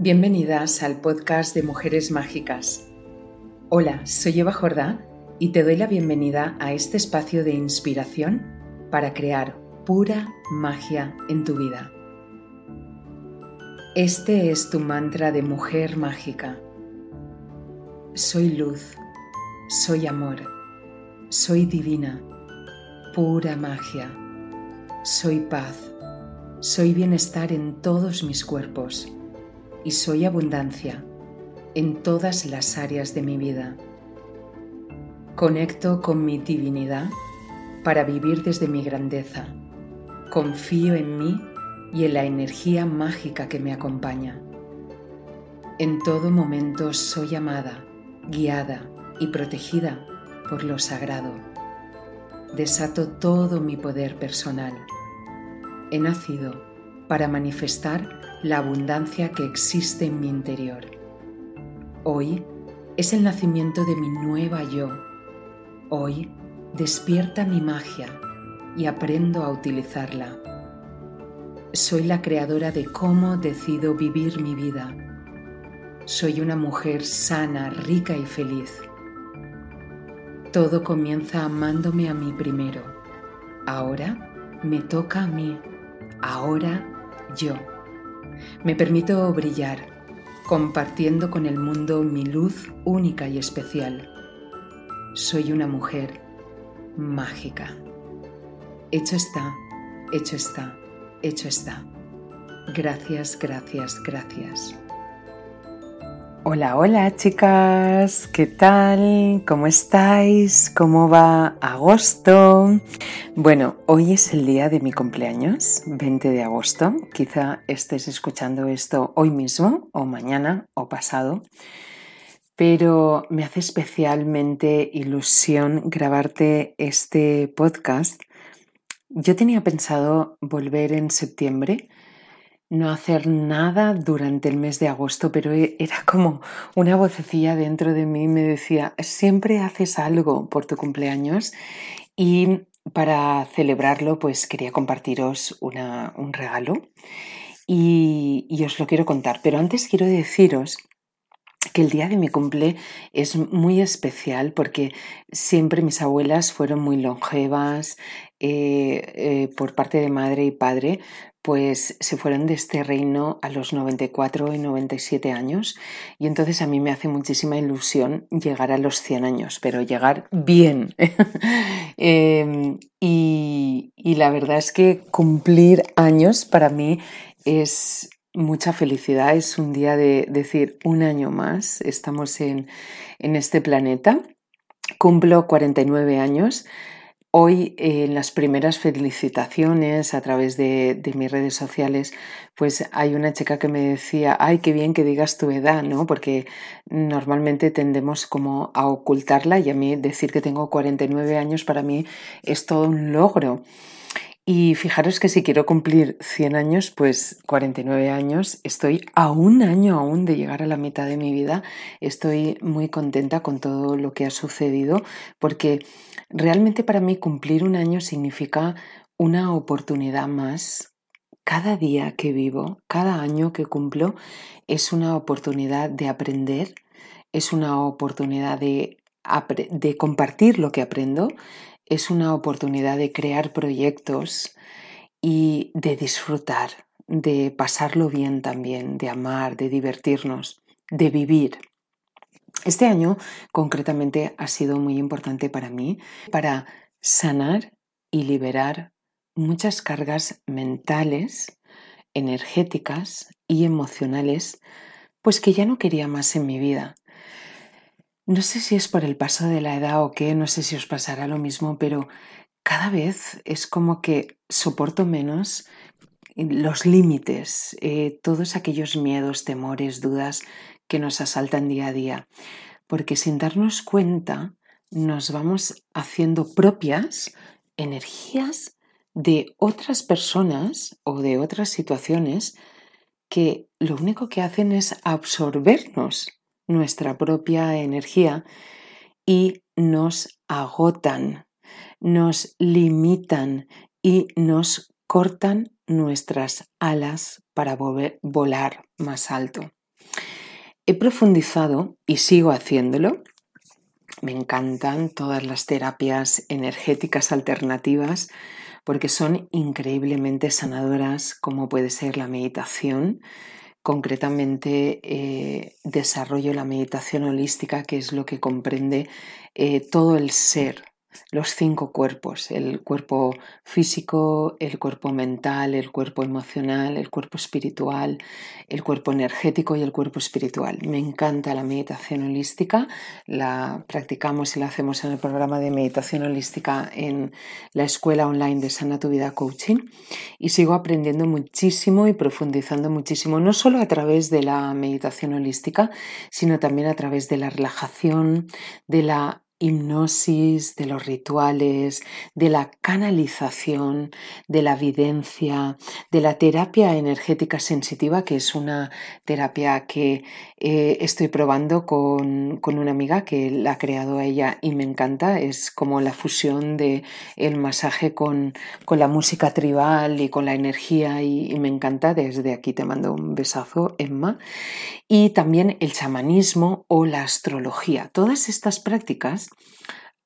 Bienvenidas al podcast de Mujeres Mágicas. Hola, soy Eva Jordá y te doy la bienvenida a este espacio de inspiración para crear pura magia en tu vida. Este es tu mantra de mujer mágica. Soy luz, soy amor, soy divina, pura magia, soy paz, soy bienestar en todos mis cuerpos y soy abundancia en todas las áreas de mi vida. Conecto con mi divinidad para vivir desde mi grandeza. Confío en mí y en la energía mágica que me acompaña. En todo momento soy amada, guiada y protegida por lo sagrado. Desato todo mi poder personal. He nacido para manifestar la abundancia que existe en mi interior. Hoy es el nacimiento de mi nueva yo. Hoy despierta mi magia y aprendo a utilizarla. Soy la creadora de cómo decido vivir mi vida. Soy una mujer sana, rica y feliz. Todo comienza amándome a mí primero. Ahora me toca a mí. Ahora yo. Me permito brillar, compartiendo con el mundo mi luz única y especial. Soy una mujer mágica. Hecho está, hecho está, hecho está. Gracias, gracias, gracias. Hola, hola chicas, ¿qué tal? ¿Cómo estáis? ¿Cómo va agosto? Bueno, hoy es el día de mi cumpleaños, 20 de agosto. Quizá estés escuchando esto hoy mismo, o mañana, o pasado. Pero me hace especialmente ilusión grabarte este podcast. Yo tenía pensado volver en septiembre no hacer nada durante el mes de agosto, pero e, era como una vocecilla dentro de mí me decía, siempre haces algo por tu cumpleaños y para celebrarlo pues quería compartiros un regalo. Y, y os lo quiero contar, pero antes quiero deciros que el día de mi cumple es muy especial porque siempre mis abuelas fueron muy longevas eh, eh, por parte de madre y padre, pues se fueron de este reino a los 94 y 97 años y entonces a mí me hace muchísima ilusión llegar a los 100 años, pero llegar bien. Em, y, y la verdad es que cumplir años para mí es mucha felicidad, es un día de decir un año más, estamos en, en este planeta, cumplo 49 años. Hoy en las primeras felicitaciones a través de, de, mis redes sociales, pues hay una chica que me decía, ay, qué bien que digas tu edad, ¿no? Porque normalmente tendemos como a ocultarla y a mí decir que tengo 49 años para mí es todo un logro. Y fijaros que si quiero cumplir 100 años, pues 49 años, estoy a un año aún de llegar a la mitad de mi vida. Estoy muy contenta con todo lo que ha sucedido porque realmente para mí cumplir un año significa una oportunidad más. Cada día que vivo, cada año que cumplo, es una oportunidad de aprender, es una oportunidad de, de compartir lo que aprendo, es una oportunidad de crear proyectos y de disfrutar, de pasarlo bien también, de amar, de divertirnos, de vivir. Este año concretamente ha sido muy importante para mí para sanar y liberar muchas cargas mentales, energéticas y emocionales, pues que ya no quería más en mi vida. No sé si es por el paso de la edad o qué, no sé si os pasará lo mismo, pero cada vez es como que soporto menos los límites, eh, todos aquellos miedos, temores, dudas que nos asaltan día a día, porque sin darnos cuenta nos vamos haciendo propias energías de otras personas o de otras situaciones que lo único que hacen es absorbernos nuestra propia energía y nos agotan, nos limitan y nos cortan nuestras alas para volar más alto. He profundizado y sigo haciéndolo. Me encantan todas las terapias energéticas alternativas porque son increíblemente sanadoras, como puede ser la meditación. Concretamente, eh, desarrollo la meditación holística, que es lo que comprende eh, todo el ser, los cinco cuerpos, el cuerpo físico, el cuerpo mental, el cuerpo emocional, el cuerpo espiritual, el cuerpo energético y el cuerpo espiritual. Me encanta la meditación holística, la practicamos y la hacemos en el programa de meditación holística en la escuela online de Sana Tu Vida Coaching y sigo aprendiendo muchísimo y profundizando muchísimo, no solo a través de la meditación holística, sino también a través de la relajación, de la hipnosis, de los rituales, de la canalización, de la videncia, de la terapia energética sensitiva, que es una terapia que eh, estoy probando con, una amiga que la ha creado ella y me encanta. Es como la fusión de el masaje con, la música tribal y con la energía y, y me encanta. Desde aquí te mando un besazo, Emma. Y también el chamanismo o la astrología. Todas estas prácticas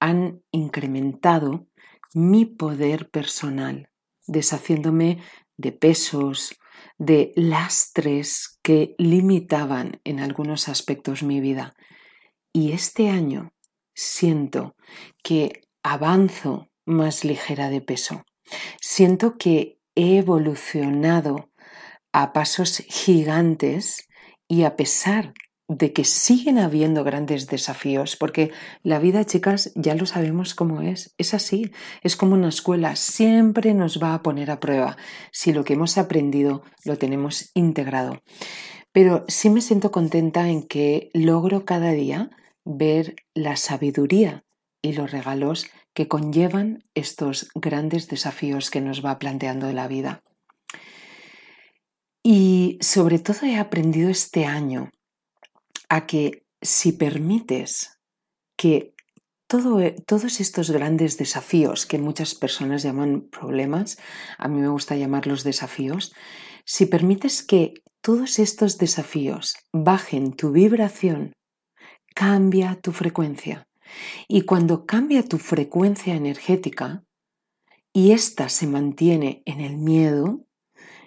han incrementado mi poder personal, deshaciéndome de pesos, de lastres que limitaban en algunos aspectos mi vida. Y este año siento que avanzo más ligera de peso. Siento que he evolucionado a pasos gigantes y a pesar de que siguen habiendo grandes desafíos, porque la vida, chicas, ya lo sabemos cómo es, es así, es como una escuela, siempre nos va a poner a prueba si lo que hemos aprendido lo tenemos integrado. Pero sí me siento contenta en que logro cada día ver la sabiduría y los regalos que conllevan estos grandes desafíos que nos va planteando la vida. Y sobre todo he aprendido este año a que si permites que todo, e, todos estos grandes desafíos que muchas personas llaman problemas, a mí me gusta llamarlos desafíos, si permites que todos estos desafíos bajen tu vibración, cambia tu frecuencia. Y cuando cambia tu frecuencia energética y ésta se mantiene en el miedo,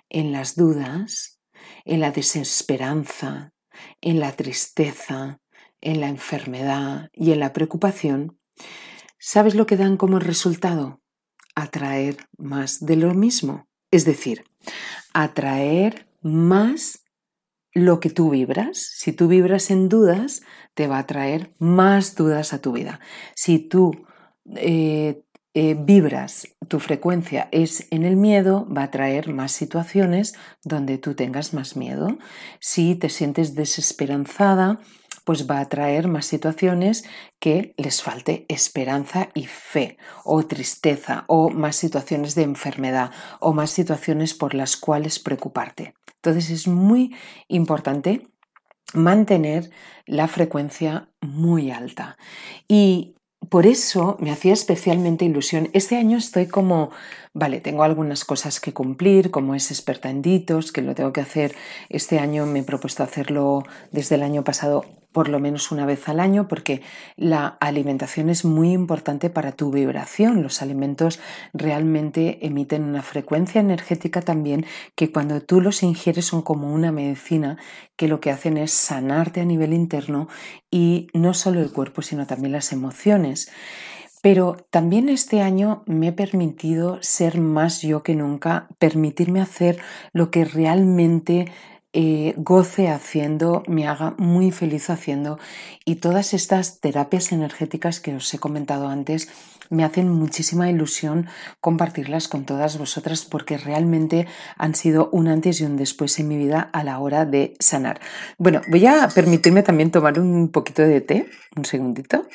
en las dudas, en la desesperanza, en la tristeza, en la enfermedad y en la preocupación, ¿sabes lo que dan como resultado? Atraer más de lo mismo. Es decir, atraer más lo que tú vibras. Si tú vibras en dudas, te va a traer más dudas a tu vida. Si tú eh, eh, vibras, tu frecuencia es en el miedo, va a traer más situaciones donde tú tengas más miedo. Si te sientes desesperanzada, pues va a traer más situaciones que les falte esperanza y fe, o tristeza, o más situaciones de enfermedad, o más situaciones por las cuales preocuparte. Entonces es muy importante mantener la frecuencia muy alta. Y por eso me hacía especialmente ilusión. Este año estoy como, vale, tengo algunas cosas que cumplir, como es experta en que lo tengo que hacer. Este año me he propuesto hacerlo desde el año pasado por lo menos una vez al año, porque la alimentación es muy importante para tu vibración. Los alimentos realmente emiten una frecuencia energética también que cuando tú los ingieres son como una medicina que lo que hacen es sanarte a nivel interno y no solo el cuerpo, sino también las emociones. Pero también este año me he permitido ser más yo que nunca, permitirme hacer lo que realmente eh, goce haciendo, me haga muy feliz haciendo y todas estas terapias energéticas que os he comentado antes me hacen muchísima ilusión compartirlas con todas vosotras porque realmente han sido un antes y un después en mi vida a la hora de sanar. Bueno, voy a permitirme también tomar un poquito de té, un segundito.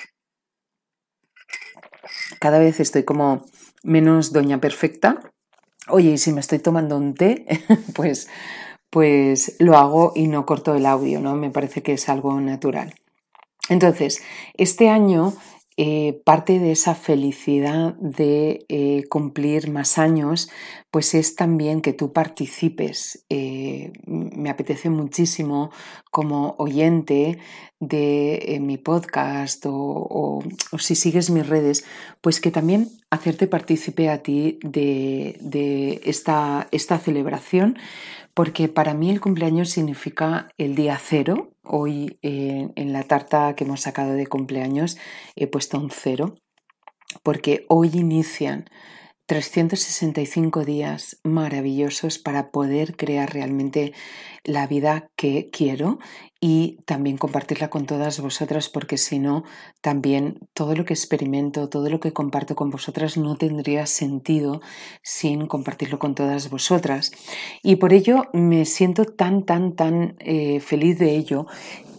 Cada vez estoy como menos doña perfecta. Oye, y si me estoy tomando un té, pues pues lo hago y no corto el audio, ¿no? Me parece que es algo natural. Entonces, este año eh, parte de esa felicidad de eh, cumplir más años, pues es también que tú participes. Eh, me apetece muchísimo como oyente de mi podcast o, si sigues mis redes, pues que también hacerte partícipe a ti de, esta, esta celebración, porque para mí el cumpleaños significa el día cero. Hoy en la tarta que hemos sacado de cumpleaños he puesto un cero, porque hoy inician 365 días maravillosos para poder crear realmente la vida que quiero y también compartirla con todas vosotras porque si no, también todo lo que experimento, todo lo que comparto con vosotras no tendría sentido sin compartirlo con todas vosotras. Y por ello me siento tan, tan, tan eh, feliz de ello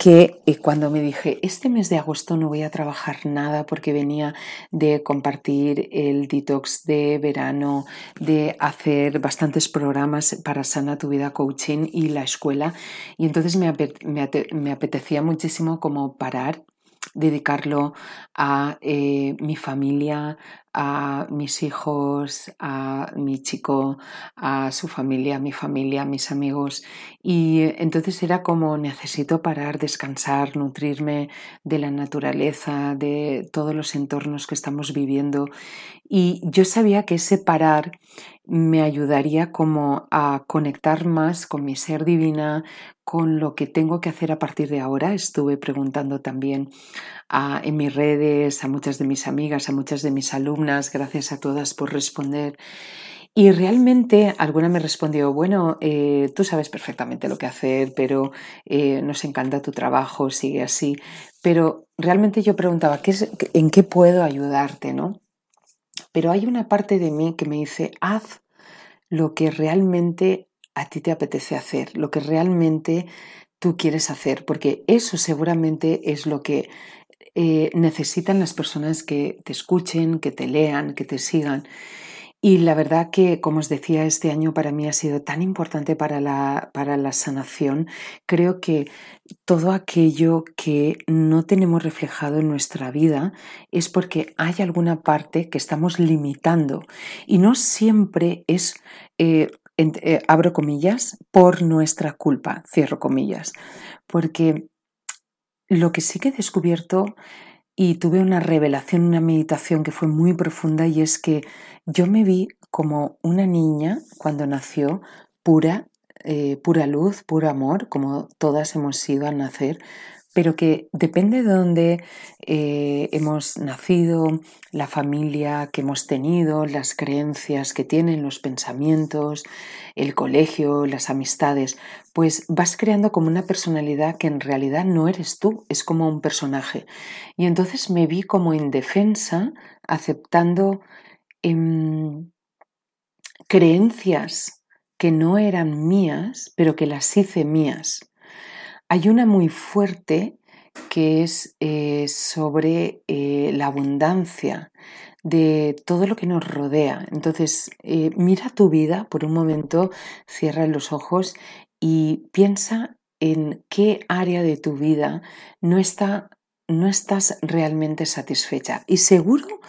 que eh, cuando me dije, este mes de agosto no voy a trabajar nada porque venía de compartir el detox de verano, de hacer bastantes programas para Sana Tu Vida Coaching y la escuela, y entonces me, me apetecía muchísimo como parar dedicarlo a eh, mi familia, a mis hijos, a mi chico, a su familia, a mi familia, a mis amigos. Y entonces era como necesito parar, descansar, nutrirme de la naturaleza, de todos los entornos que estamos viviendo. Y yo sabía que ese parar me ayudaría como a conectar más con mi ser divina, con lo que tengo que hacer a partir de ahora. Estuve preguntando también en mis redes, a muchas de mis amigas, a muchas de mis alumnas, gracias a todas por responder. Y realmente alguna me respondió, bueno, eh, tú sabes perfectamente lo que hacer, pero eh, nos encanta tu trabajo, sigue así. Pero realmente yo preguntaba, ¿qué es, ¿en qué puedo ayudarte? ¿no? Pero hay una parte de mí que me dice, haz lo que realmente a ti te apetece hacer, lo que realmente tú quieres hacer, porque eso seguramente es lo que eh, necesitan las personas que te escuchen, que te lean, que te sigan. Y la verdad que, como os decía, este año para mí ha sido tan importante para la, para la sanación. Creo que todo aquello que no tenemos reflejado en nuestra vida es porque hay alguna parte que estamos limitando y no siempre es eh, eh, abro comillas, por nuestra culpa, cierro comillas, porque lo que sí que he descubierto y tuve una revelación, una meditación que fue muy profunda y es que yo me vi como una niña cuando nació pura, eh, pura luz, puro amor, como todas hemos sido al nacer, pero que depende de dónde eh, hemos nacido, la familia que hemos tenido, las creencias que tienen, los pensamientos, el colegio, las amistades, pues vas creando como una personalidad que en realidad no eres tú, es como un personaje. Y entonces me vi como indefensa aceptando em, creencias que no eran mías, pero que las hice mías. Hay una muy fuerte que es eh, sobre eh, la abundancia de todo lo que nos rodea. Entonces, eh, mira tu vida por un momento, cierra los ojos y piensa en qué área de tu vida no, está, no estás realmente satisfecha. Y seguro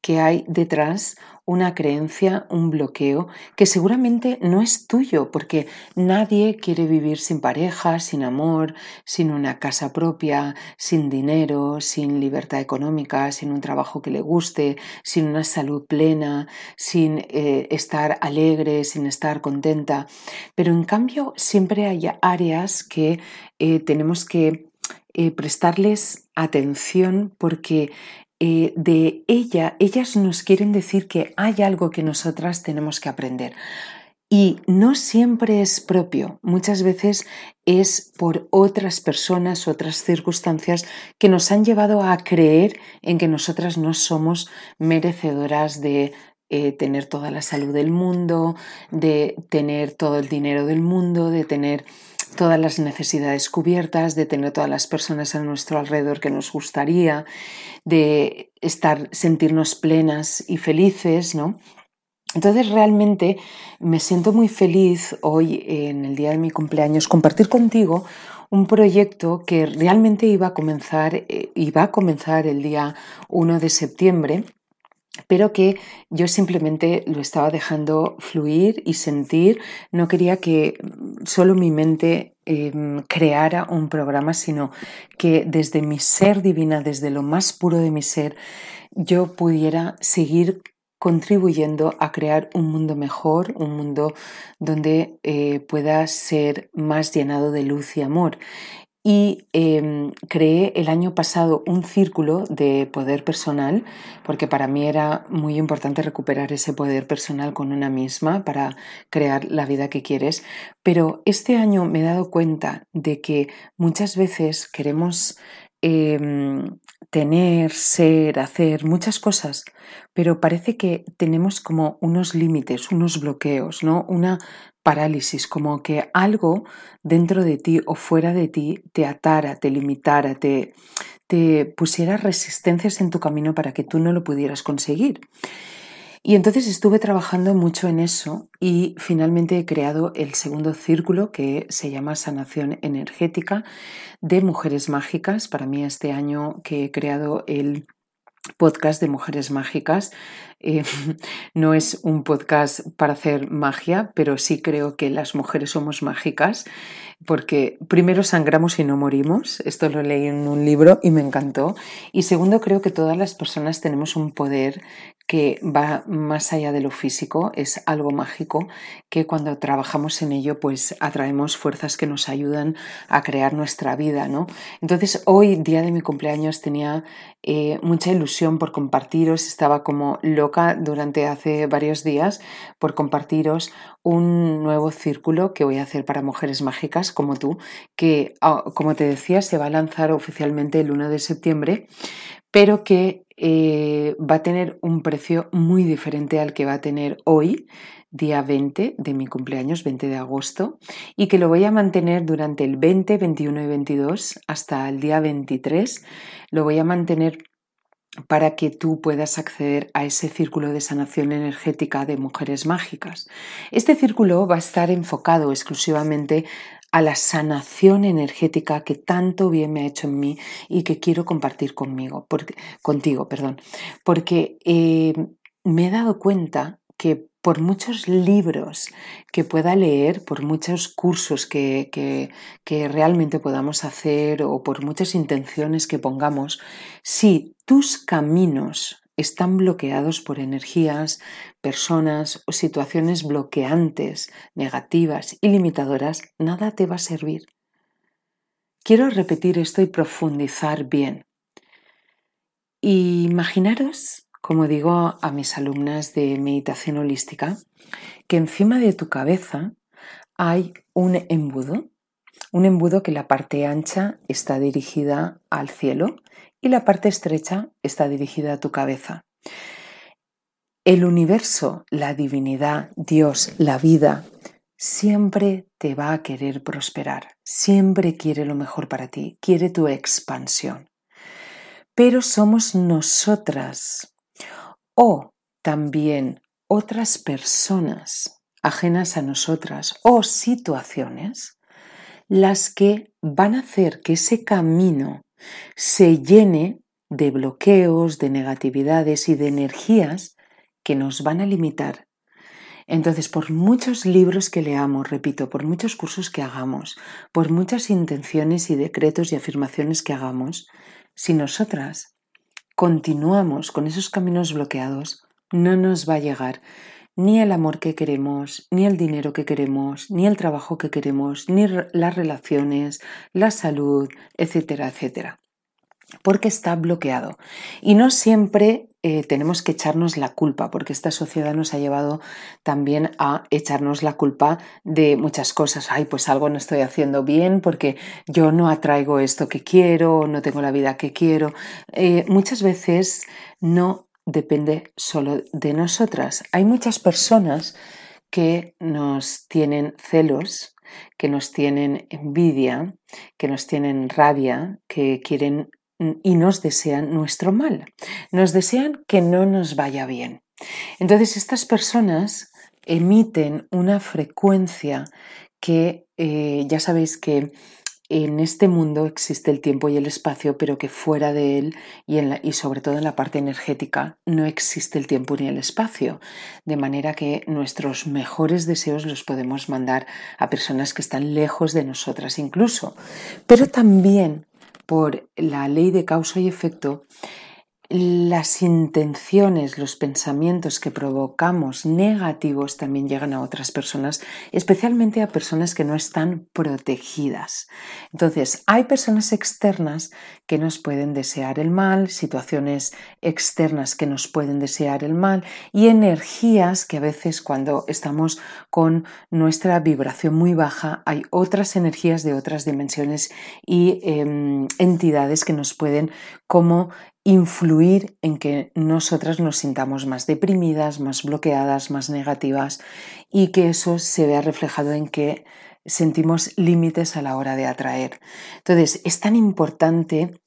que hay detrás una creencia, un bloqueo que seguramente no es tuyo, porque nadie quiere vivir sin pareja, sin amor, sin una casa propia, sin dinero, sin libertad económica, sin un trabajo que le guste, sin una salud plena, sin eh, estar alegre, sin estar contenta. Pero en cambio siempre hay áreas que eh, tenemos que eh, prestarles atención porque eh, de ella, ellas nos quieren decir que hay algo que nosotras tenemos que aprender. Y no siempre es propio, muchas veces es por otras personas, otras circunstancias que nos han llevado a creer en que nosotras no somos merecedoras de eh, tener toda la salud del mundo, de tener todo el dinero del mundo, de tener todas las necesidades cubiertas, de tener todas las personas a nuestro alrededor que nos gustaría, de estar, sentirnos plenas y felices, ¿no? Entonces realmente me siento muy feliz hoy en el día de mi cumpleaños compartir contigo un proyecto que realmente iba a comenzar, eh, iba a comenzar el día 1 de septiembre pero que yo simplemente lo estaba dejando fluir y sentir. No quería que solo mi mente em, creara un programa, sino que desde mi ser divina, desde lo más puro de mi ser, yo pudiera seguir contribuyendo a crear un mundo mejor, un mundo donde eh, pueda ser más llenado de luz y amor y em, creé el año pasado un círculo de poder personal, porque para mí era muy importante recuperar ese poder personal con una misma para crear la vida que quieres. Pero este año me he dado cuenta de que muchas veces queremos em, tener, ser, hacer muchas cosas, pero parece que tenemos como unos límites, unos bloqueos, ¿no? Una parálisis, como que algo dentro de ti o fuera de ti te atara, te limitara, te, te pusiera resistencias en tu camino para que tú no lo pudieras conseguir. Y entonces estuve trabajando mucho en eso y finalmente he creado el segundo círculo que se llama Sanación Energética de Mujeres Mágicas. Para mí este año que he creado el podcast de Mujeres Mágicas. Eh, no es un podcast para hacer magia, pero sí creo que las mujeres somos mágicas porque primero sangramos y no morimos. Esto lo leí en un libro y me encantó. Y segundo, creo que todas las personas tenemos un poder que va más allá de lo físico, es algo mágico que cuando trabajamos en ello pues atraemos fuerzas que nos ayudan a crear nuestra vida, ¿no? Entonces hoy, día de mi cumpleaños, tenía eh, mucha ilusión por compartiros, estaba como loca durante hace varios días por compartiros un nuevo círculo que voy a hacer para mujeres mágicas como tú, que ah, como te decía se va a lanzar oficialmente el 1 de septiembre, pero que eh, va a tener un precio muy diferente al que va a tener hoy, día 20 de mi cumpleaños, 20 de agosto, y que lo voy a mantener durante el 20, 21 y 22 hasta el día 23. Lo voy a mantener para que tú puedas acceder a ese círculo de sanación energética de mujeres mágicas. Este círculo va a estar enfocado exclusivamente a la sanación energética que tanto bien me ha hecho en mí y que quiero compartir conmigo, contigo, perdón, porque eh, me he dado cuenta que por muchos libros que pueda leer, por muchos cursos que, que, realmente podamos hacer o por muchas intenciones que pongamos, si tus caminos están bloqueados por energías, personas o situaciones bloqueantes, negativas y limitadoras, nada te va a servir. Quiero repetir esto y profundizar bien. Imaginaros, como digo a mis alumnas de meditación holística, que encima de tu cabeza hay un embudo, un embudo que la parte ancha está dirigida al cielo y la parte estrecha está dirigida a tu cabeza. El universo, la divinidad, Dios, la vida, siempre te va a querer prosperar, siempre quiere lo mejor para ti, quiere tu expansión. Pero somos nosotras o también otras personas ajenas a nosotras o situaciones las que van a hacer que ese camino se llene de bloqueos, de negatividades y de energías que nos van a limitar. Entonces, por muchos libros que leamos, repito, por muchos cursos que hagamos, por muchas intenciones y decretos y afirmaciones que hagamos, si nosotras continuamos con esos caminos bloqueados, no nos va a llegar ni el amor que queremos, ni el dinero que queremos, ni el trabajo que queremos, ni las relaciones, la salud, etcétera, etcétera. Porque está bloqueado. Y no siempre eh, tenemos que echarnos la culpa, porque esta sociedad nos ha llevado también a echarnos la culpa de muchas cosas. Ay, pues algo no estoy haciendo bien porque yo no atraigo esto que quiero, no tengo la vida que quiero. Eh, muchas veces no depende solo de nosotras. Hay muchas personas que nos tienen celos, que nos tienen envidia, que nos tienen rabia, que quieren y nos desean nuestro mal. Nos desean que no nos vaya bien. Entonces estas personas emiten una frecuencia que eh, ya sabéis que en este mundo existe el tiempo y el espacio, pero que fuera de él y, sobre todo en la parte energética no existe el tiempo ni el espacio. De manera que nuestros mejores deseos los podemos mandar a personas que están lejos de nosotras incluso. Pero también por la ley de causa y efecto, las intenciones, los pensamientos que provocamos negativos también llegan a otras personas, especialmente a personas que no están protegidas. Entonces, hay personas externas que nos pueden desear el mal, situaciones externas que nos pueden desear el mal y energías que a veces cuando estamos con nuestra vibración muy baja hay otras energías de otras dimensiones y em, entidades que nos pueden como influir en que nosotras nos sintamos más deprimidas, más bloqueadas, más negativas y que eso se vea reflejado en que sentimos límites a la hora de atraer. Entonces, es tan importante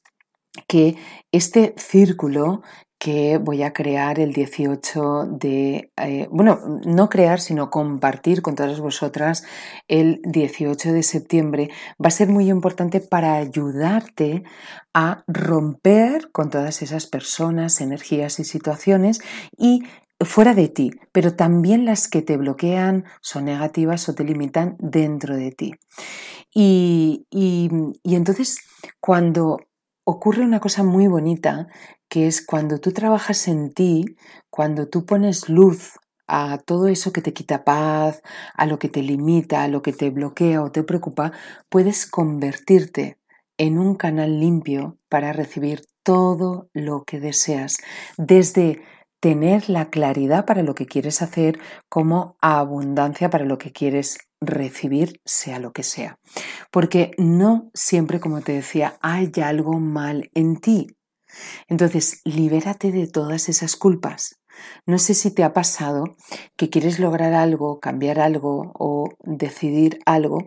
que este círculo que voy a crear el 18 de, eh, bueno, no crear, sino compartir con todas vosotras el 18 de septiembre, va a ser muy importante para ayudarte a romper con todas esas personas, energías y situaciones y fuera de ti, pero también las que te bloquean, son negativas o te limitan dentro de ti. Y, y, y entonces, cuando ocurre una cosa muy bonita que es cuando tú trabajas en ti, cuando tú pones luz a todo eso que te quita paz, a lo que te limita, a lo que te bloquea o te preocupa, puedes convertirte en un canal limpio para recibir todo lo que deseas, desde tener la claridad para lo que quieres hacer como abundancia para lo que quieres recibir, sea lo que sea. Porque no siempre, como te decía, hay algo mal en ti. Entonces, libérate de todas esas culpas. No sé si te ha pasado que quieres lograr algo, cambiar algo o decidir algo,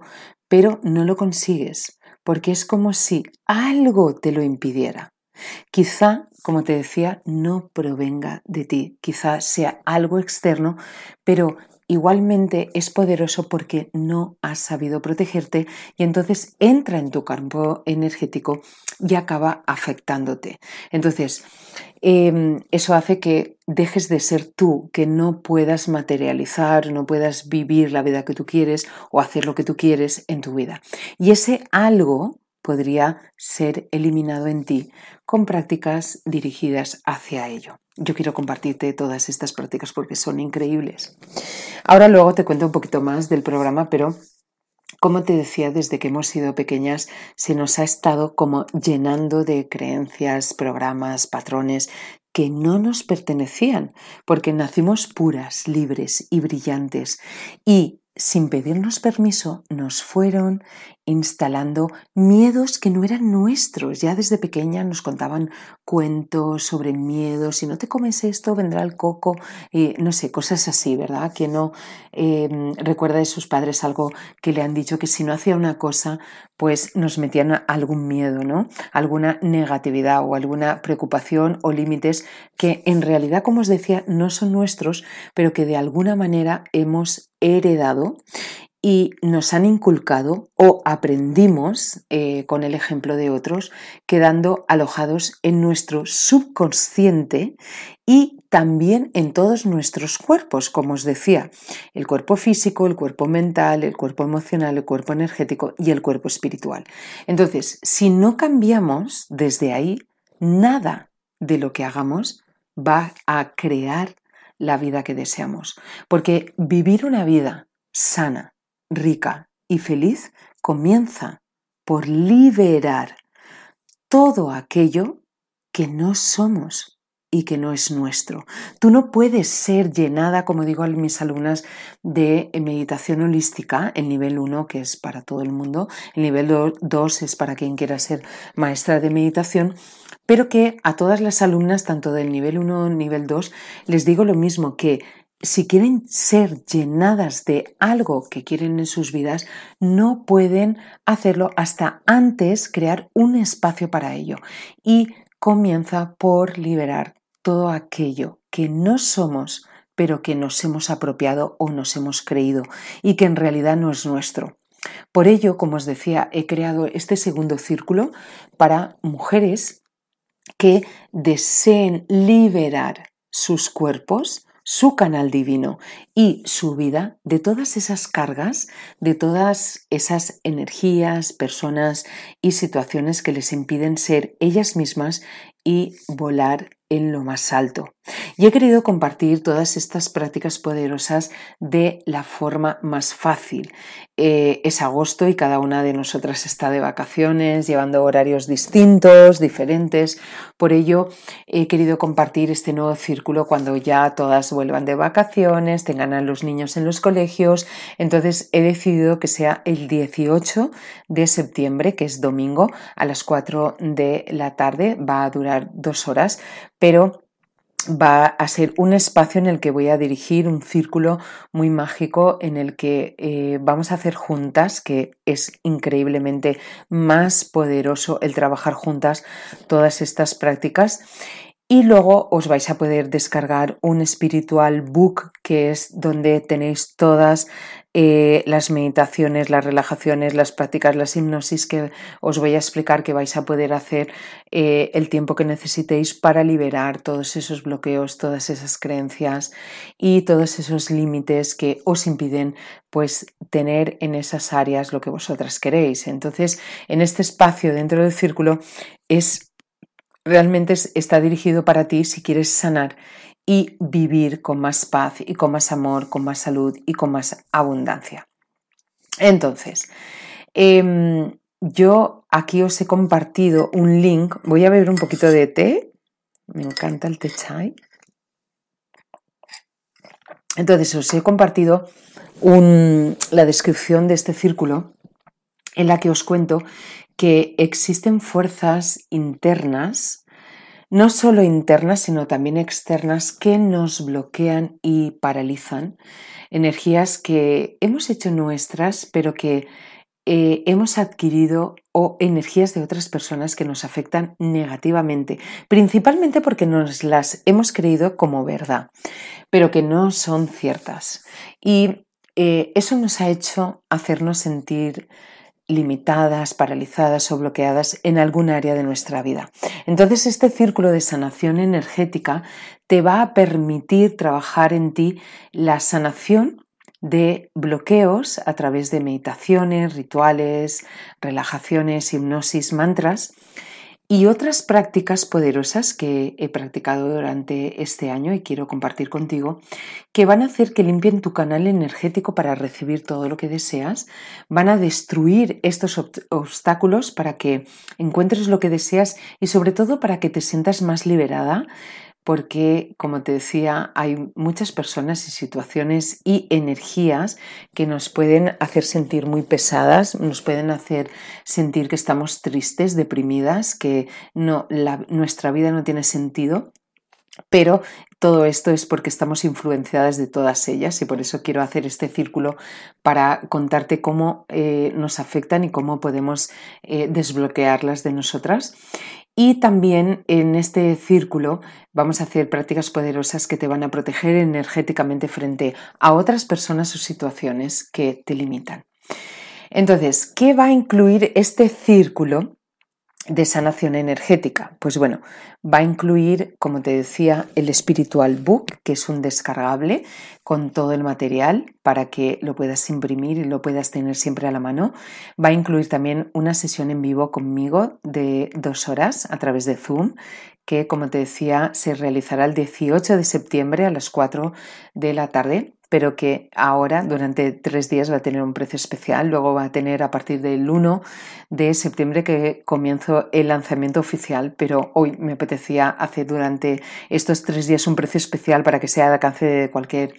pero no lo consigues, porque es como si algo te lo impidiera. Quizá, como te decía, no provenga de ti, quizá sea algo externo, pero igualmente es poderoso porque no has sabido protegerte y entonces entra en tu campo energético y acaba afectándote. Entonces, em, eso hace que dejes de ser tú, que no puedas materializar, no puedas vivir la vida que tú quieres o hacer lo que tú quieres en tu vida. Y ese algo podría ser eliminado en ti con prácticas dirigidas hacia ello. Yo quiero compartirte todas estas prácticas porque son increíbles. Ahora luego te cuento un poquito más del programa, pero como te decía, desde que hemos sido pequeñas se nos ha estado como llenando de creencias, programas, patrones que no nos pertenecían, porque nacimos puras, libres y brillantes y sin pedirnos permiso, nos fueron instalando miedos que no eran nuestros. Ya desde pequeña nos contaban cuentos sobre miedo, si no te comes esto vendrá el coco, y no sé, cosas así, ¿verdad? Que no em, recuerda de sus padres algo que le han dicho que si no hacía una cosa, pues nos metían algún miedo, ¿no? Alguna negatividad o alguna preocupación o límites que en realidad, como os decía, no son nuestros, pero que de alguna manera hemos heredado y nos han inculcado o aprendimos eh, con el ejemplo de otros, quedando alojados en nuestro subconsciente y también en todos nuestros cuerpos, como os decía, el cuerpo físico, el cuerpo mental, el cuerpo emocional, el cuerpo energético y el cuerpo espiritual. Entonces, si no cambiamos desde ahí, nada de lo que hagamos va a crear la vida que deseamos. Porque vivir una vida sana, rica y feliz comienza por liberar todo aquello que no somos y que no es nuestro. Tú no puedes ser llenada, como digo a mis alumnas, de meditación holística, el nivel 1, que es para todo el mundo, el nivel 2 es para quien quiera ser maestra de meditación, pero que a todas las alumnas, tanto del nivel 1 nivel 2, les digo lo mismo, que si quieren ser llenadas de algo que quieren en sus vidas, no pueden hacerlo hasta antes crear un espacio para ello. Y comienza por liberar todo aquello que no somos, pero que nos hemos apropiado o nos hemos creído y que en realidad no es nuestro. Por ello, como os decía, he creado este segundo círculo para mujeres que deseen liberar sus cuerpos, su canal divino y su vida de todas esas cargas, de todas esas energías, personas y situaciones que les impiden ser ellas mismas y volar en lo más alto. Y he querido compartir todas estas prácticas poderosas de la forma más fácil. Eh, es agosto y cada una de nosotras está de vacaciones, llevando horarios distintos, diferentes. Por ello, he querido compartir este nuevo círculo cuando ya todas vuelvan de vacaciones, tengan a los niños en los colegios. Entonces, he decidido que sea el 18 de septiembre, que es domingo, a las 4 de la tarde. Va a durar dos horas pero va a ser un espacio en el que voy a dirigir un círculo muy mágico en el que eh, vamos a hacer juntas, que es increíblemente más poderoso el trabajar juntas todas estas prácticas. Y luego os vais a poder descargar un espiritual book que es donde tenéis todas eh, las meditaciones, las relajaciones, las prácticas, las hipnosis que os voy a explicar que vais a poder hacer eh, el tiempo que necesitéis para liberar todos esos bloqueos, todas esas creencias y todos esos límites que os impiden pues tener en esas áreas lo que vosotras queréis. Entonces, en este espacio dentro del círculo es realmente está dirigido para ti si quieres sanar y vivir con más paz y con más amor, con más salud y con más abundancia. Entonces, em, yo aquí os he compartido un link. Voy a beber un poquito de té. Me encanta el té chai. Entonces, os he compartido la descripción de este círculo en la que os cuento que existen fuerzas internas, no solo internas, sino también externas, que nos bloquean y paralizan. Energías que hemos hecho nuestras, pero que eh, hemos adquirido o energías de otras personas que nos afectan negativamente, principalmente porque nos las hemos creído como verdad, pero que no son ciertas. Y eh, eso nos ha hecho hacernos sentir limitadas, paralizadas o bloqueadas en algún área de nuestra vida. Entonces este círculo de sanación energética te va a permitir trabajar en ti la sanación de bloqueos a través de meditaciones, rituales, relajaciones, hipnosis, mantras y otras prácticas poderosas que he practicado durante este año y quiero compartir contigo, que van a hacer que limpien tu canal energético para recibir todo lo que deseas, van a destruir estos obstáculos para que encuentres lo que deseas y sobre todo para que te sientas más liberada, porque, como te decía, hay muchas personas y situaciones y energías que nos pueden hacer sentir muy pesadas, nos pueden hacer sentir que estamos tristes, deprimidas, que nuestra vida no tiene sentido. Pero todo esto es porque estamos influenciadas de todas ellas y por eso quiero hacer este círculo para contarte cómo eh, nos afectan y cómo podemos eh, desbloquearlas de nosotras. Y también en este círculo vamos a hacer prácticas poderosas que te van a proteger energéticamente frente a otras personas o situaciones que te limitan. Entonces, ¿qué va a incluir este círculo? De sanación energética? Pues bueno, va a incluir, como te decía, el Spiritual Book, que es un descargable con todo el material para que lo puedas imprimir y lo puedas tener siempre a la mano. Va a incluir también una sesión en vivo conmigo de dos horas a través de Zoom, que como te decía se realizará el 18 de septiembre a las 4 de la tarde pero que ahora durante tres días va a tener un precio especial, luego va a tener a partir del 1 de septiembre que comienzo el lanzamiento oficial, pero hoy me apetecía hacer durante estos tres días un precio especial para que sea de alcance de cualquier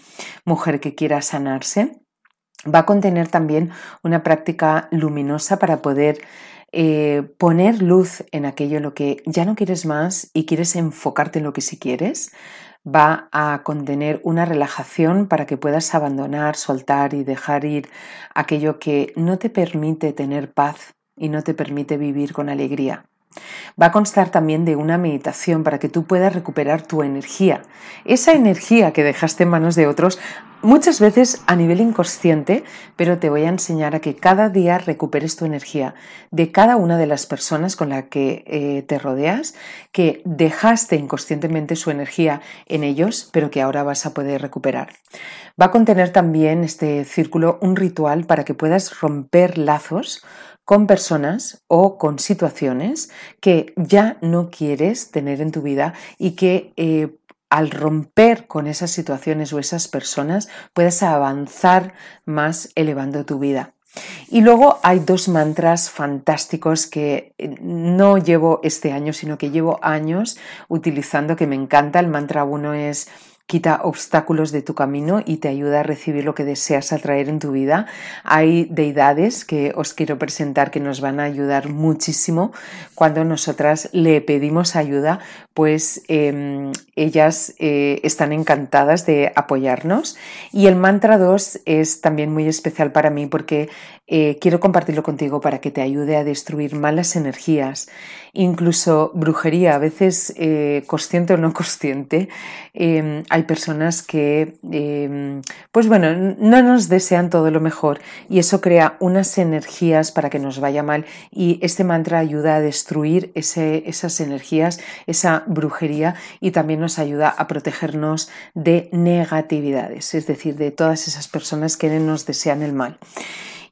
mujer que quiera sanarse. Va a contener también una práctica luminosa para poder eh, poner luz en aquello lo que ya no quieres más y quieres enfocarte en lo que sí quieres va a contener una relajación para que puedas abandonar, soltar y dejar ir aquello que no te permite tener paz y no te permite vivir con alegría. Va a constar también de una meditación para que tú puedas recuperar tu energía. Esa energía que dejaste en manos de otros, muchas veces a nivel inconsciente, pero te voy a enseñar a que cada día recuperes tu energía de cada una de las personas con la que eh, te rodeas, que dejaste inconscientemente su energía en ellos, pero que ahora vas a poder recuperar. Va a contener también este círculo un ritual para que puedas romper lazos con personas o con situaciones que ya no quieres tener en tu vida y que eh, al romper con esas situaciones o esas personas puedas avanzar más elevando tu vida. Y luego hay dos mantras fantásticos que eh, no llevo este año, sino que llevo años utilizando, que me encanta. El mantra uno es quita obstáculos de tu camino y te ayuda a recibir lo que deseas atraer en tu vida. Hay deidades que os quiero presentar que nos van a ayudar muchísimo cuando nosotras le pedimos ayuda, pues em, ellas eh, están encantadas de apoyarnos. Y el mantra 2 es también muy especial para mí porque eh, quiero compartirlo contigo para que te ayude a destruir malas energías, incluso brujería, a veces eh, consciente o no consciente. Em, hay personas que, em, pues bueno, no nos desean todo lo mejor y eso crea unas energías para que nos vaya mal y este mantra ayuda a destruir esas energías, esa brujería y también nos ayuda a protegernos de negatividades, es decir, de todas esas personas que nos desean el mal.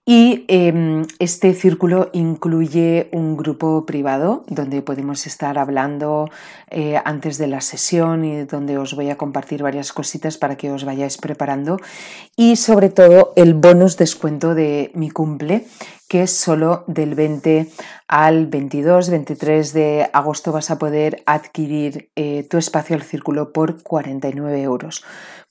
Y em, este círculo incluye un grupo privado donde podemos estar hablando eh, antes de la sesión y donde os voy a compartir varias cositas para que os vayáis preparando. Y sobre todo el bonus descuento de mi cumple, que es solo del 20 al 22, 23 de agosto vas a poder adquirir eh, tu espacio al círculo por 49 euros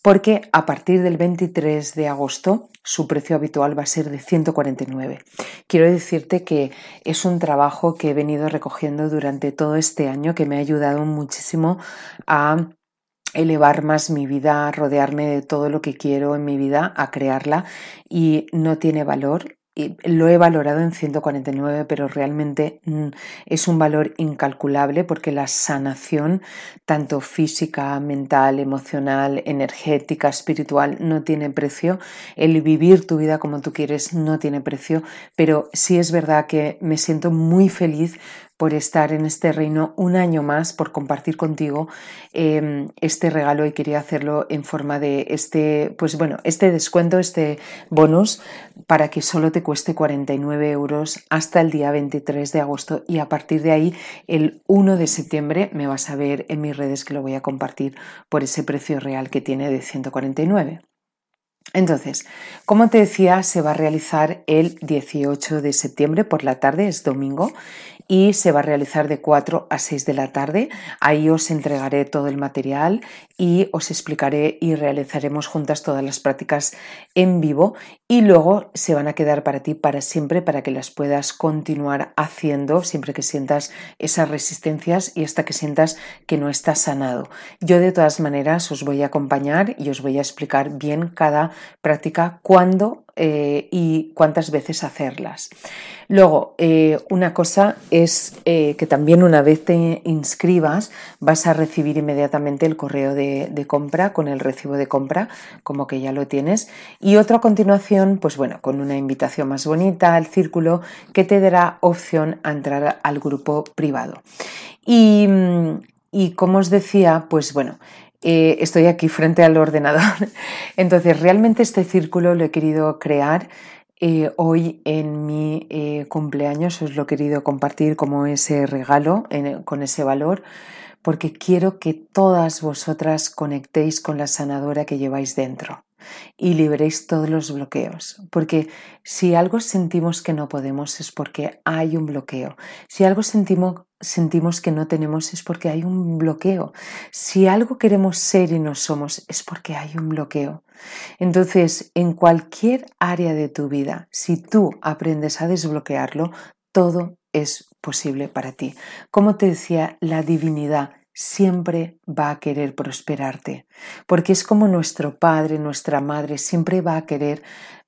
porque a partir del 23 de agosto su precio habitual va a ser de 149. Quiero decirte que es un trabajo que he venido recogiendo durante todo este año que me ha ayudado muchísimo a elevar más mi vida, a rodearme de todo lo que quiero en mi vida, a crearla y no tiene valor lo he valorado en 149, pero realmente mm, es un valor incalculable porque la sanación, tanto física, mental, emocional, energética, espiritual, no tiene precio. El vivir tu vida como tú quieres no tiene precio, pero sí es verdad que me siento muy feliz por estar en este reino un año más, por compartir contigo em, este regalo y quería hacerlo en forma de este, pues bueno, este descuento, este bonus para que solo te cueste 49 euros hasta el día 23 de agosto y a partir de ahí el 1 de septiembre me vas a ver en mis redes que lo voy a compartir por ese precio real que tiene de 149. Entonces, como te decía, se va a realizar el 18 de septiembre por la tarde, es domingo, y se va a realizar de 4 a 6 de la tarde. Ahí os entregaré todo el material y os explicaré y realizaremos juntas todas las prácticas en vivo y luego se van a quedar para ti para siempre para que las puedas continuar haciendo siempre que sientas esas resistencias y hasta que sientas que no estás sanado. Yo de todas maneras os voy a acompañar y os voy a explicar bien cada práctica, cuándo eh, y cuántas veces hacerlas. Luego, eh, una cosa es eh, que también una vez te inscribas vas a recibir inmediatamente el correo de, compra con el recibo de compra, como que ya lo tienes. Y otra a continuación, pues bueno, con una invitación más bonita al círculo que te dará opción a entrar al grupo privado. Y, y como os decía, pues bueno, eh, estoy aquí frente al ordenador. Entonces, realmente este círculo lo he querido crear eh, hoy en mi eh, cumpleaños, os lo he querido compartir como ese regalo, con ese valor, porque quiero que todas vosotras conectéis con la sanadora que lleváis dentro y liberéis todos los bloqueos. Porque si algo sentimos que no podemos es porque hay un bloqueo. Si algo sentimos, sentimos que no tenemos es porque hay un bloqueo. Si algo queremos ser y no somos es porque hay un bloqueo. Entonces, en cualquier área de tu vida, si tú aprendes a desbloquearlo, todo es posible para ti. Como te decía, la divinidad siempre va a querer prosperarte, porque es como nuestro padre, nuestra madre, siempre va a querer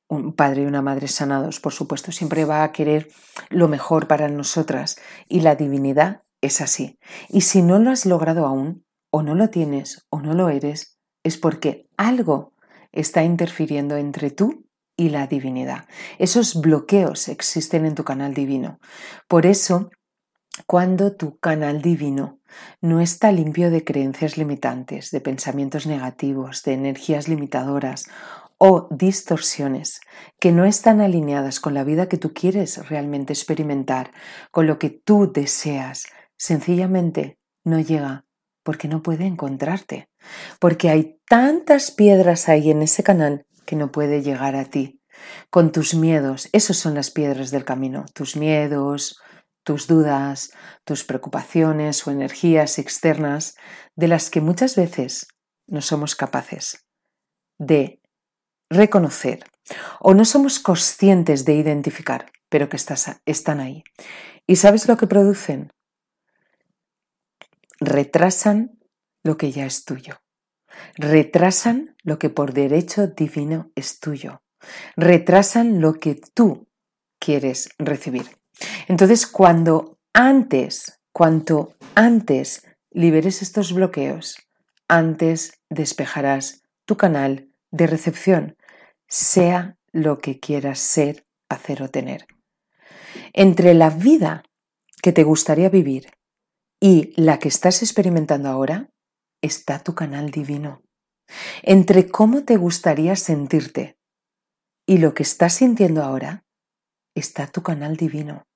un padre y una madre sanados, por supuesto, siempre va a querer lo mejor para nosotras y la divinidad es así. Y si no lo has logrado aún, o no lo tienes, o no lo eres, es porque algo está interfiriendo entre tú y la divinidad. Esos bloqueos existen en tu canal divino. Por eso, cuando tu canal divino no está limpio de creencias limitantes, de pensamientos negativos, de energías limitadoras o distorsiones que no están alineadas con la vida que tú quieres realmente experimentar, con lo que tú deseas, sencillamente no llega porque no puede encontrarte, porque hay tantas piedras ahí en ese canal que no puede llegar a ti. Con tus miedos, esos son las piedras del camino, tus miedos, tus dudas, tus preocupaciones o energías externas de las que muchas veces no somos capaces de reconocer o no somos conscientes de identificar, pero que están ahí. ¿Y sabes lo que producen? Retrasan lo que ya es tuyo. Retrasan lo que por derecho divino es tuyo. Retrasan lo que tú quieres recibir. Entonces, cuando antes, cuanto antes liberes estos bloqueos, antes despejarás tu canal de recepción, sea lo que quieras ser, hacer o tener. Entre la vida que te gustaría vivir y la que estás experimentando ahora está tu canal divino. Entre cómo te gustaría sentirte y lo que estás sintiendo ahora está tu canal divino.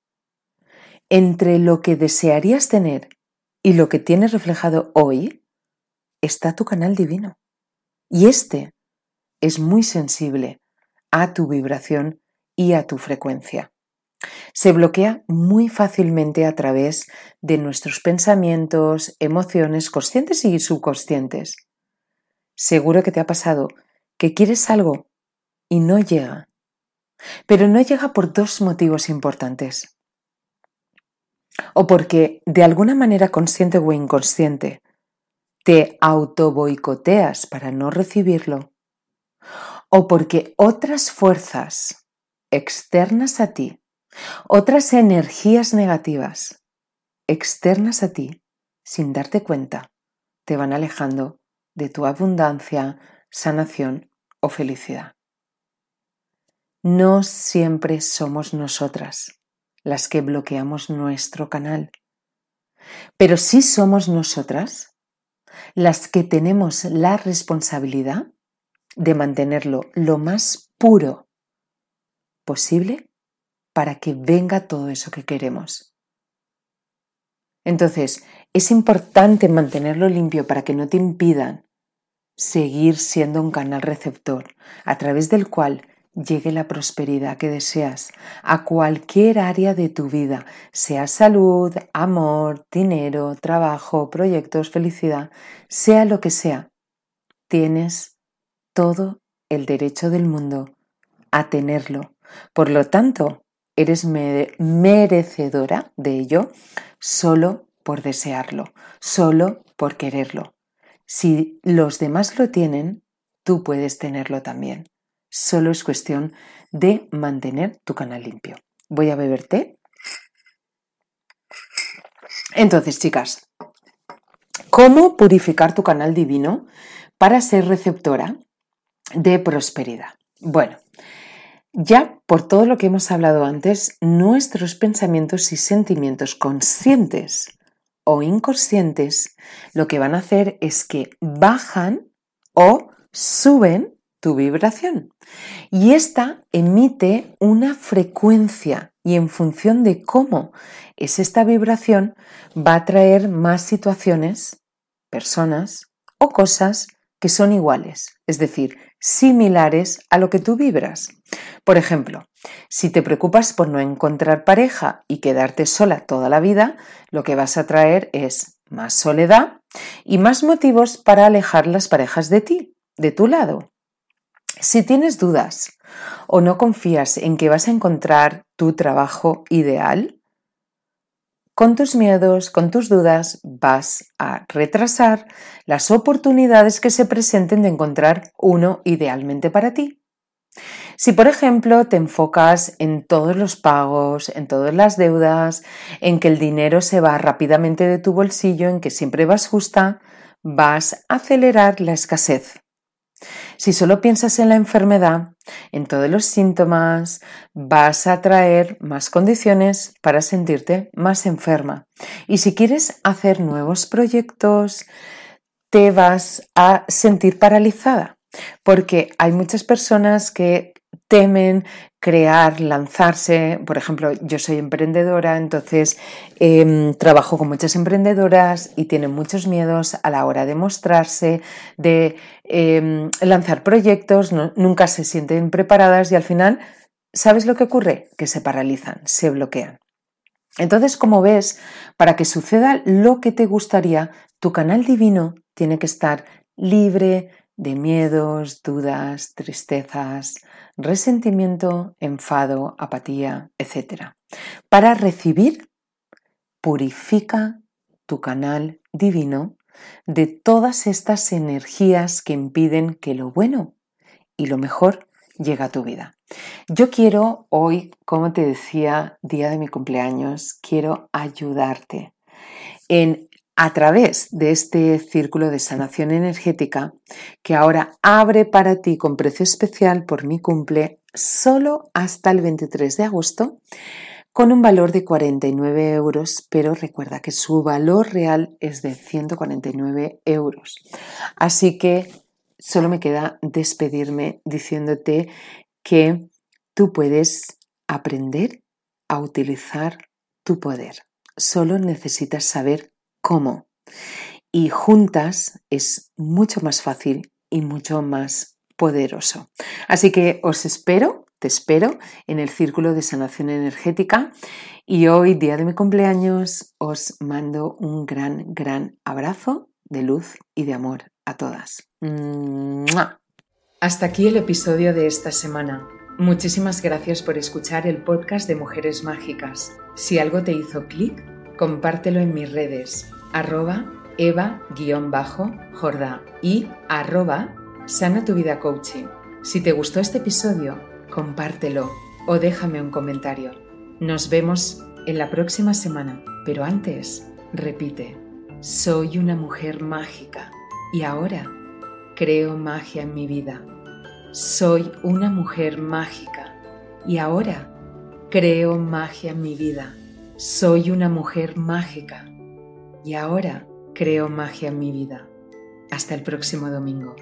Entre lo que desearías tener y lo que tienes reflejado hoy está tu canal divino. Y este es muy sensible a tu vibración y a tu frecuencia. Se bloquea muy fácilmente a través de nuestros pensamientos, emociones conscientes y subconscientes. Seguro que te ha pasado que quieres algo y no llega. Pero no llega por dos motivos importantes. O porque de alguna manera consciente o inconsciente te auto boicoteas para no recibirlo. O porque otras fuerzas externas a ti otras energías negativas externas a ti, sin darte cuenta, te van alejando de tu abundancia, sanación o felicidad. No siempre somos nosotras las que bloqueamos nuestro canal, pero sí somos nosotras las que tenemos la responsabilidad de mantenerlo lo más puro posible para que venga todo eso que queremos. Entonces, es importante mantenerlo limpio para que no te impidan seguir siendo un canal receptor a través del cual llegue la prosperidad que deseas a cualquier área de tu vida, sea salud, amor, dinero, trabajo, proyectos, felicidad, sea lo que sea. Tienes todo el derecho del mundo a tenerlo. Por lo tanto, eres merecedora de ello solo por desearlo, solo por quererlo. Si los demás lo tienen, tú puedes tenerlo también. Solo es cuestión de mantener tu canal limpio. Voy a beber té. Entonces, chicas, ¿cómo purificar tu canal divino para ser receptora de prosperidad? Bueno, ya por todo lo que hemos hablado antes, nuestros pensamientos y sentimientos conscientes o inconscientes lo que van a hacer es que bajan o suben tu vibración. Y esta emite una frecuencia y en función de cómo es esta vibración va a traer más situaciones, personas o cosas que son iguales, es decir, similares a lo que tú vibras. Por ejemplo, si te preocupas por no encontrar pareja y quedarte sola toda la vida, lo que vas a traer es más soledad y más motivos para alejar las parejas de ti, de tu lado. Si tienes dudas o no confías en que vas a encontrar tu trabajo ideal, con tus miedos, con tus dudas, vas a retrasar las oportunidades que se presenten de encontrar uno idealmente para ti. Si, por ejemplo, te enfocas en todos los pagos, en todas las deudas, en que el dinero se va rápidamente de tu bolsillo, en que siempre vas justa, vas a acelerar la escasez. Si solo piensas en la enfermedad, en todos los síntomas, vas a traer más condiciones para sentirte más enferma. Y si quieres hacer nuevos proyectos, te vas a sentir paralizada, porque hay muchas personas que temen crear, lanzarse. Por ejemplo, yo soy emprendedora, entonces em, trabajo con muchas emprendedoras y tienen muchos miedos a la hora de mostrarse, de em, lanzar proyectos, nunca se sienten preparadas y al final, ¿sabes lo que ocurre? Que se paralizan, se bloquean. Entonces, como ves, para que suceda lo que te gustaría, tu canal divino tiene que estar libre de miedos, dudas, tristezas, resentimiento, enfado, apatía, etc. Para recibir, purifica tu canal divino de todas estas energías que impiden que lo bueno y lo mejor llegue a tu vida. Yo quiero hoy, como te decía, día de mi cumpleaños, quiero ayudarte en a través de este círculo de sanación energética que ahora abre para ti con precio especial por mi cumple solo hasta el 23 de agosto con un valor de 49 euros, pero recuerda que su valor real es de 149 euros. Así que solo me queda despedirme diciéndote que tú puedes aprender a utilizar tu poder. Solo necesitas saber cómo. Y juntas es mucho más fácil y mucho más poderoso. Así que os espero, te espero en el círculo de sanación energética y hoy, día de mi cumpleaños, os mando un gran, gran abrazo de luz y de amor a todas. Hasta aquí el episodio de esta semana. Muchísimas gracias por escuchar el podcast de Mujeres Mágicas. Si algo te hizo clic, compártelo en mis redes, arroba eva-jorda y arroba sana tu vida coaching. Si te gustó este episodio, compártelo o déjame un comentario. Nos vemos en la próxima semana, pero antes, repite, soy una mujer mágica y ahora creo magia en mi vida. Soy una mujer mágica y ahora creo magia en mi vida. Soy una mujer mágica y ahora creo magia en mi vida. Hasta el próximo domingo.